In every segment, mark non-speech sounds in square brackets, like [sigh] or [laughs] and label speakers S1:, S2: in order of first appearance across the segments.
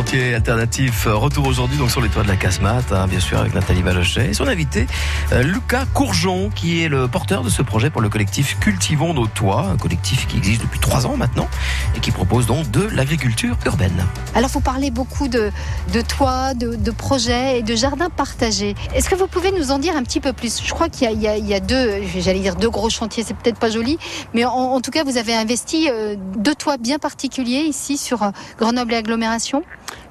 S1: Sentier Alternatif. Retour aujourd'hui donc sur les toits de la casemate, hein, bien sûr avec Nathalie Balochet et son invité euh, Lucas Courgeon qui est le porteur de ce projet pour le collectif Cultivons nos toits, un collectif qui existe depuis trois ans maintenant et qui propose donc de l'agriculture urbaine.
S2: Alors vous parlez beaucoup de, de toits, de, projets et de jardins partagés. Est-ce que vous pouvez nous en dire un petit peu plus? Je crois qu'il y, a deux, j'allais dire deux gros chantiers, c'est peut-être pas joli, mais en, en, tout cas vous avez investi euh, deux toits bien particuliers ici sur euh, Grenoble et agglomération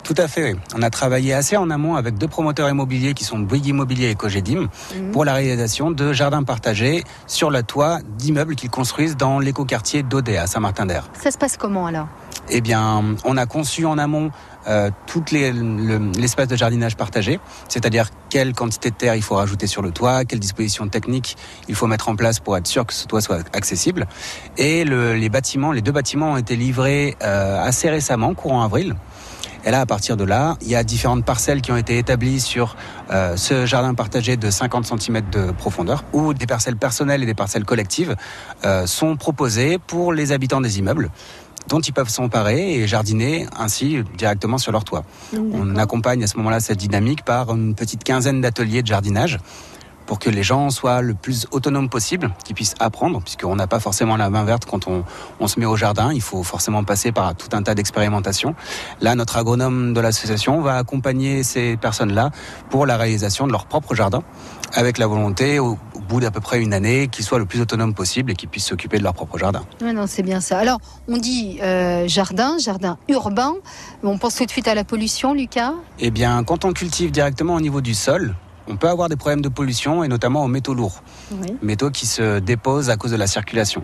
S3: tout à fait, oui. On a travaillé assez en amont avec deux promoteurs immobiliers qui sont Bouygues Immobilier et Cogedim mhm. pour la réalisation de jardins partagés sur le toit d'immeubles qu'ils construisent dans l'écoquartier d'Audet à Saint-Martin-d'Air.
S2: Ça se passe comment alors?
S3: Eh bien, on a conçu en amont euh, tout l'espace de jardinage partagé, c'est-à-dire quelle quantité de terre il faut rajouter sur le toit, quelles dispositions techniques il faut mettre en place pour être sûr que ce toit soit accessible. Et les bâtiments, les deux bâtiments ont été livrés euh, assez récemment, courant avril. Et là, à partir de là, il y a différentes parcelles qui ont été établies sur euh, ce jardin partagé de 50 cm de profondeur, où des parcelles personnelles et des parcelles collectives euh, sont proposées pour les habitants des immeubles dont ils peuvent s'emparer et jardiner ainsi directement sur leur toit. On accompagne à ce moment-là cette dynamique par une petite quinzaine d'ateliers de jardinage pour que les gens soient le plus autonomes possible, qu'ils puissent apprendre, puisqu'on n'a pas forcément la main verte quand on, on, se met au jardin, il faut forcément passer par tout un tas d'expérimentations. Là, notre agronome de l'association va accompagner ces personnes-là pour la réalisation de leur propre jardin, avec la volonté, au, bout d'à peu près une année, qu'ils soient le plus autonomes possible et qu'ils puissent s'occuper de leur propre jardin.
S2: Oui, non, c'est bien ça. Alors, on dit euh, jardin, jardin urbain. On pense tout de suite à la pollution, Lucas?
S3: Eh bien, quand on cultive directement au niveau du sol, on peut avoir des problèmes de pollution et notamment aux métaux lourds, métaux qui se déposent à cause de la circulation.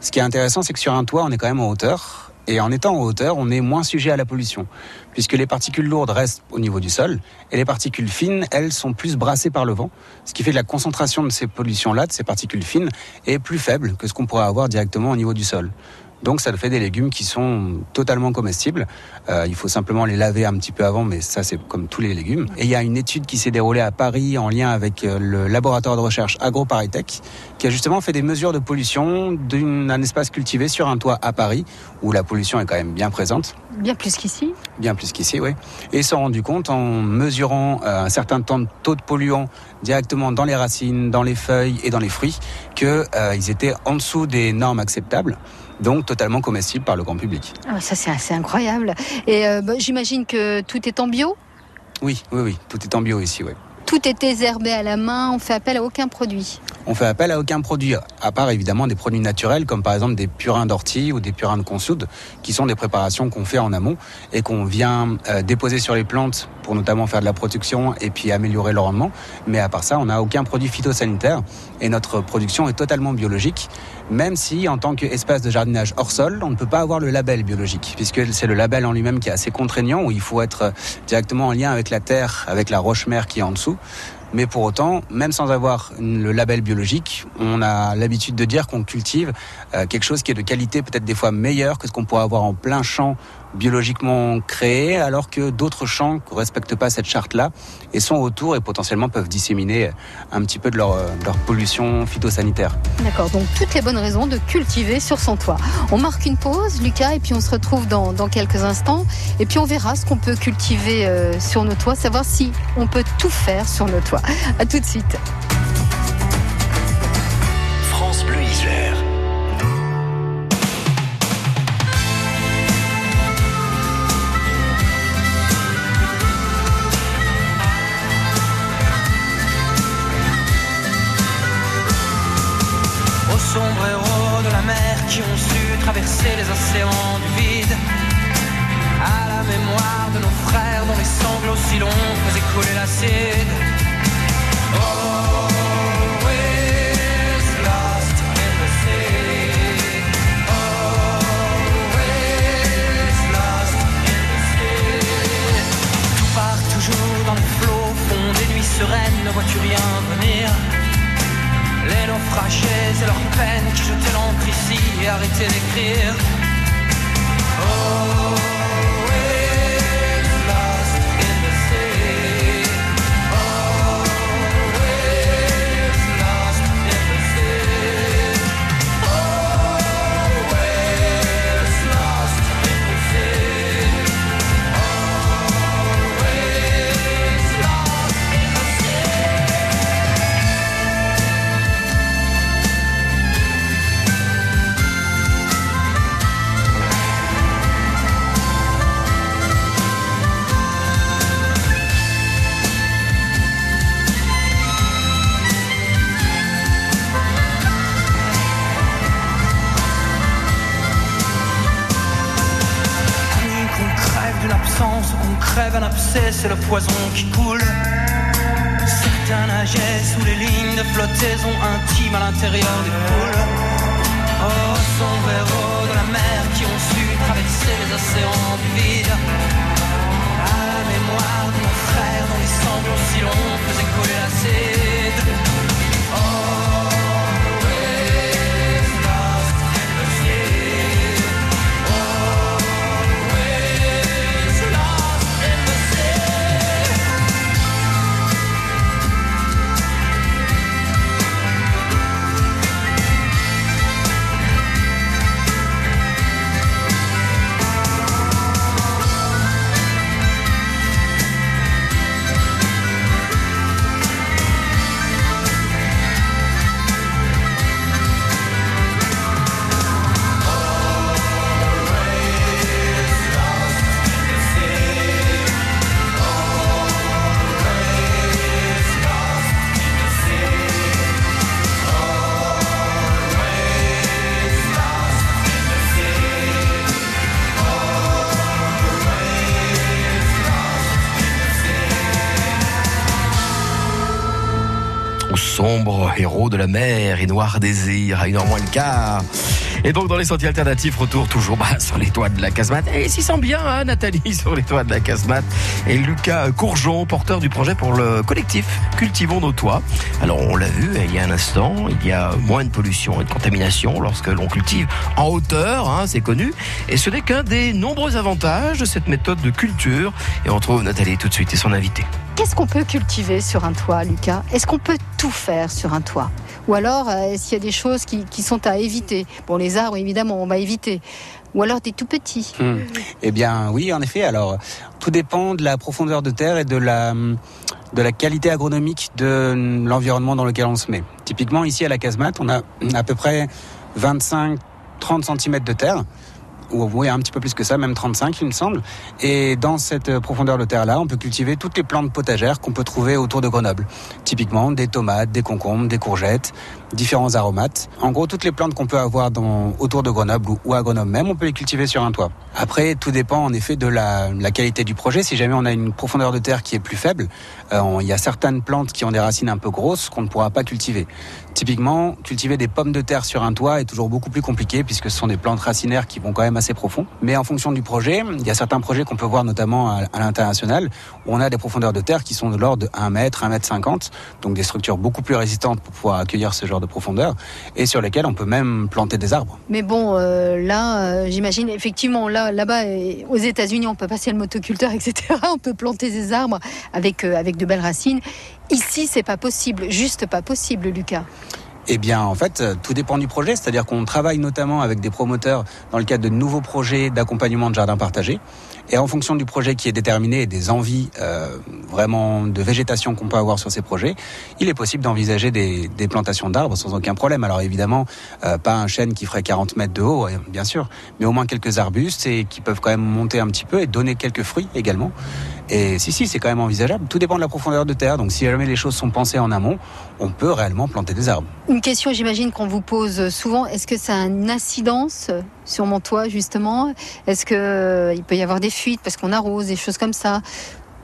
S3: Ce qui est intéressant, c'est que sur un toit, on est quand même en hauteur. Et en étant en hauteur, on est moins sujet à la pollution, puisque les particules lourdes restent au niveau du sol, et les particules fines, elles, sont plus brassées par le vent, ce qui fait que la concentration de ces pollutions-là, de ces particules fines, est plus faible que ce qu'on pourrait avoir directement au niveau du sol. Donc ça fait des légumes qui sont totalement comestibles. Euh, il faut simplement les laver un petit peu avant, mais ça c'est comme tous les légumes. Et il y a une étude qui s'est déroulée à Paris en lien avec euh, le laboratoire de recherche AgroParisTech, qui a justement fait des mesures de pollution d'un espace cultivé sur un toit à Paris, où la pollution est quand même bien présente.
S2: Bien plus qu'ici
S3: Bien plus qu'ici, oui. Et ils se sont rendus compte en mesurant euh, un certain temps de taux de polluants directement dans les racines, dans les feuilles et dans les fruits, qu'ils étaient en dessous des normes acceptables donc totalement comestible par le grand public.
S2: Ah, ça c'est assez incroyable. Et euh, bah, j'imagine que tout est en bio?
S3: Oui, oui, oui, tout est en bio ici, oui.
S2: Tout est désherbé à la main, on fait appel à aucun produit
S3: on fait appel à aucun produit, à part évidemment des produits naturels comme par exemple des purins d'ortie ou des purins de consoude, qui sont des préparations qu'on fait en amont et qu'on vient euh, déposer sur les plantes pour notamment faire de la production et puis améliorer le rendement. Mais à part ça, on n'a aucun produit phytosanitaire et notre production est totalement biologique, même si en tant qu'espace de jardinage hors sol, on ne peut pas avoir le label biologique, puisque c'est le label en lui-même qui est assez contraignant, où il faut être directement en lien avec la terre, avec la roche-mère qui est en dessous. Mais pour autant, même sans avoir le label biologique, on a l'habitude de dire qu'on cultive euh, quelque chose qui est de qualité peut-être des fois meilleure que ce qu'on pourrait avoir en plein champ biologiquement créés, alors que d'autres champs ne respectent pas cette charte-là et sont autour et potentiellement peuvent disséminer un petit peu de leur, leur pollution phytosanitaire.
S2: D'accord, donc toutes les bonnes raisons de cultiver sur son toit. On marque une pause, Lucas, et puis on se retrouve dans, dans quelques instants. Et puis on verra ce qu'on peut cultiver euh, sur nos toits, savoir si on peut tout faire sur nos toits. A tout de suite.
S4: Qui ont su traverser les océans du vide. À la mémoire de nos frères dont les sanglots si longs faisaient couler l'acide. Always c'est le poison qui coule. Certains nageaient sous les lignes de flottaison intime à l'intérieur des poules. Oh, son héros de la mer qui ont su traverser les océans du vide. À la mémoire de nos frères dont les sanglots si longs faisaient couler l'acide.
S1: Sombre héros de la mer et noir désir à une heure moins le quart. Et donc dans les sentiers alternatifs, retour toujours bah, sur les toits de la casemate. Et s'y sent bien, hein, Nathalie, [laughs] sur les toits de la casemate. Et Lucas Courgeon, porteur du projet pour le collectif Cultivons nos toits. Alors on l'a vu il y a un instant, il y a moins de pollution et de contamination lorsque l'on cultive en hauteur, hein, c'est connu. Et ce n'est qu'un des nombreux avantages de cette méthode de culture. Et on trouve Nathalie tout de suite et son invité.
S2: Qu'est-ce qu'on peut cultiver sur un toit, Lucas? Est-ce qu'on peut tout faire sur un toit? Ou alors, euh, est-ce qu'il y a des choses qui, qui sont à éviter? Bon, les arbres, évidemment, on va éviter. Ou alors des tout petits.
S3: Hmm. Eh bien, oui, en effet. Alors, tout dépend de la profondeur de terre et de la, de la qualité agronomique de l'environnement dans lequel on se met. Typiquement, ici à la casemate, on a à peu près 25-30 cm de terre. Ou oui, un petit peu plus que ça, même 35, il me semble. Et dans cette profondeur de terre-là, on peut cultiver toutes les plantes potagères qu'on peut trouver autour de Grenoble. Typiquement, des tomates, des concombres, des courgettes, différents aromates. En gros, toutes les plantes qu'on peut avoir dans, autour de Grenoble ou, à Grenoble même, on peut les cultiver sur un toit. Après, tout dépend en effet de la, qualité du projet. Si jamais on a une profondeur de terre qui est plus faible, euh, il y a certaines plantes qui ont des racines un peu grosses qu'on ne pourra pas cultiver. Typiquement, cultiver des pommes de terre sur un toit est toujours beaucoup plus compliqué puisque ce sont des plantes racinaires qui vont quand même assez profond. Mais en fonction du projet, il y a certains projets qu'on peut voir notamment à, l'international où on a des profondeurs de terre qui sont de l'ordre de 1 mètre, 1 mètre 50, donc des structures beaucoup plus résistantes pour pouvoir accueillir ce genre de profondeur et sur lesquelles on peut même planter des arbres.
S2: Mais bon, euh, là, euh, j'imagine, effectivement, là, là-bas, euh, aux États-Unis, on peut passer le motoculteur, [laughs] etc. On peut planter des arbres avec, avec de belles racines. Ici, c'est pas possible, juste pas possible, Lucas.
S3: Eh bien, en fait, euh, tout dépend du projet. C'est-à-dire qu'on travaille notamment avec des promoteurs dans le cadre de nouveaux projets d'accompagnement de jardins partagés. Et en fonction du projet qui est déterminé et des envies euh, vraiment de végétation qu'on peut avoir sur ces projets, il est possible d'envisager des, plantations d'arbres sans aucun problème. Alors évidemment, euh, pas un chêne qui ferait 40 mètres de haut, bien sûr, mais au moins quelques arbustes et qui peuvent quand même monter un petit peu et donner quelques fruits également. Et si, si, c'est quand même envisageable. Tout dépend de la profondeur de terre. Donc si jamais les choses sont pensées en amont, on peut réellement planter des arbres.
S2: Une question, j'imagine, qu'on vous pose souvent. Est-ce que ça a une incidence sur mon toit, justement? Est-ce que euh, il peut y avoir des fuites parce qu'on arrose, des choses comme ça?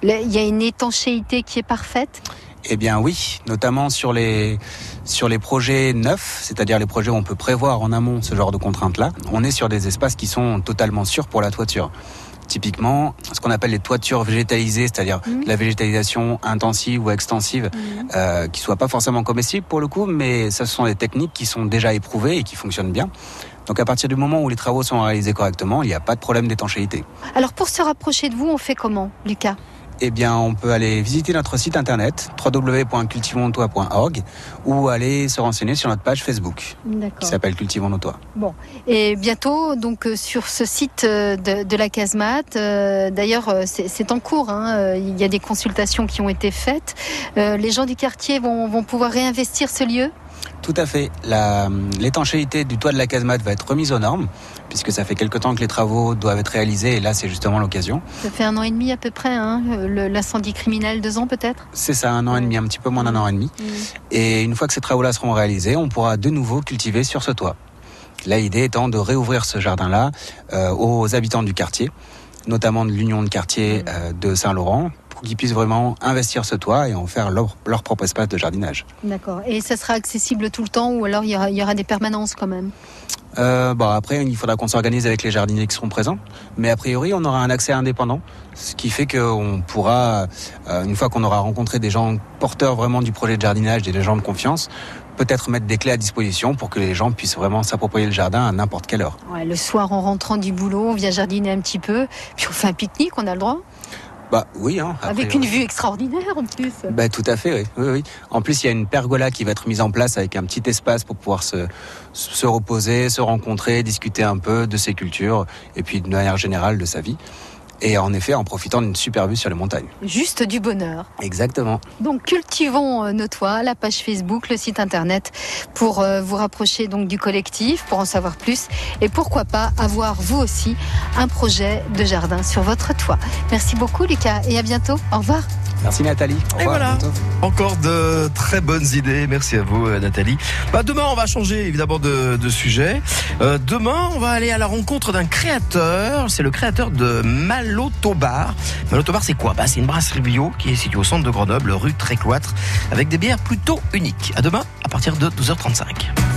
S2: Il y a une étanchéité qui est parfaite?
S3: Eh bien oui, notamment sur les sur les projets neufs, c'est-à-dire les projets où on peut prévoir en amont ce genre de contraintes-là. On est sur des espaces qui sont totalement sûrs pour la toiture. Typiquement, ce qu'on appelle les toitures végétalisées, c'est-à-dire
S2: Mhm.
S3: la végétalisation intensive ou extensive, euh, qui soit pas forcément comestible pour le coup, mais ce sont des techniques qui sont déjà éprouvées et qui fonctionnent bien. Donc à partir du moment où les travaux sont réalisés correctement, il n'y a pas de problème d'étanchéité.
S2: Alors, pour se rapprocher de vous, on fait comment, Lucas?
S3: Eh bien, on peut aller visiter notre site internet www.cultivonstois.org ou aller se renseigner sur notre page Facebook qui s'appelle Cultivons nos toits.
S2: Et bientôt, donc euh, sur ce site euh, de, de la casemate, euh, d'ailleurs c'est en cours, hein, il y a des consultations qui ont été faites. Euh, les gens du quartier vont, vont pouvoir réinvestir ce lieu?
S3: Tout à fait. L'étanchéité du toit de la casemate va être remise aux normes puisque ça fait quelque temps que les travaux doivent être réalisés et là c'est justement l'occasion.
S2: Ça fait un an et demi à peu près, hein, l'incendie criminel, deux ans peut-être?
S3: C'est ça, un an et demi, un petit peu moins d'un an et demi. Et une fois que ces travaux-là seront réalisés, on pourra de nouveau cultiver sur ce toit. Là, l'idée étant de réouvrir ce jardin-là euh, aux habitants du quartier notamment de l'union de quartier euh, de Saint-Laurent, qu'ils puissent vraiment investir ce toit et en faire leur, leur propre espace de jardinage.
S2: D'accord. Et ça sera accessible tout le temps ou alors il y aura, il y aura des permanences quand même?
S3: Euh, bon, après, il faudra qu'on s'organise avec les jardiniers qui seront présents. Mais a priori, on aura un accès indépendant, ce qui fait qu'on pourra, euh, une fois qu'on aura rencontré des gens porteurs vraiment du projet de jardinage, des gens de confiance, peut-être mettre des clés à disposition pour que les gens puissent vraiment s'approprier le jardin à n'importe quelle heure.
S2: Ouais, Le soir, en rentrant du boulot, on vient jardiner un petit peu, puis on fait un pique-nique, on a le droit?
S3: Bah oui, hein,
S2: Avec une vue extraordinaire en plus.
S3: Bah, tout à fait, oui. oui, oui. En plus, il y a une pergola qui va être mise en place avec un petit espace pour pouvoir se, se reposer, se rencontrer, discuter un peu de ses cultures et puis de manière générale de sa vie. Et en effet, en profitant d'une super vue sur les montagnes.
S2: Juste du bonheur.
S3: Exactement.
S2: Donc cultivons euh, nos toits, la page Facebook, le site internet pour euh, vous rapprocher donc du collectif, pour en savoir plus et pourquoi pas avoir vous aussi un projet de jardin sur votre toit. Merci beaucoup Lucas et à bientôt. Au revoir.
S3: Merci Nathalie. Au
S1: Et
S3: revoir,
S1: voilà.
S3: à bientôt.
S1: Encore de très bonnes idées. Merci à vous, euh, Nathalie. Bah, demain, on va changer évidemment de, de sujet. Euh, demain, on va aller à la rencontre d'un créateur. C'est le créateur de Malotobar. Malotobar, c'est quoi? Bah, C'est une brasserie bio qui est située au centre de Grenoble, rue Trécloître, avec des bières plutôt uniques. À demain, à partir de 12h35.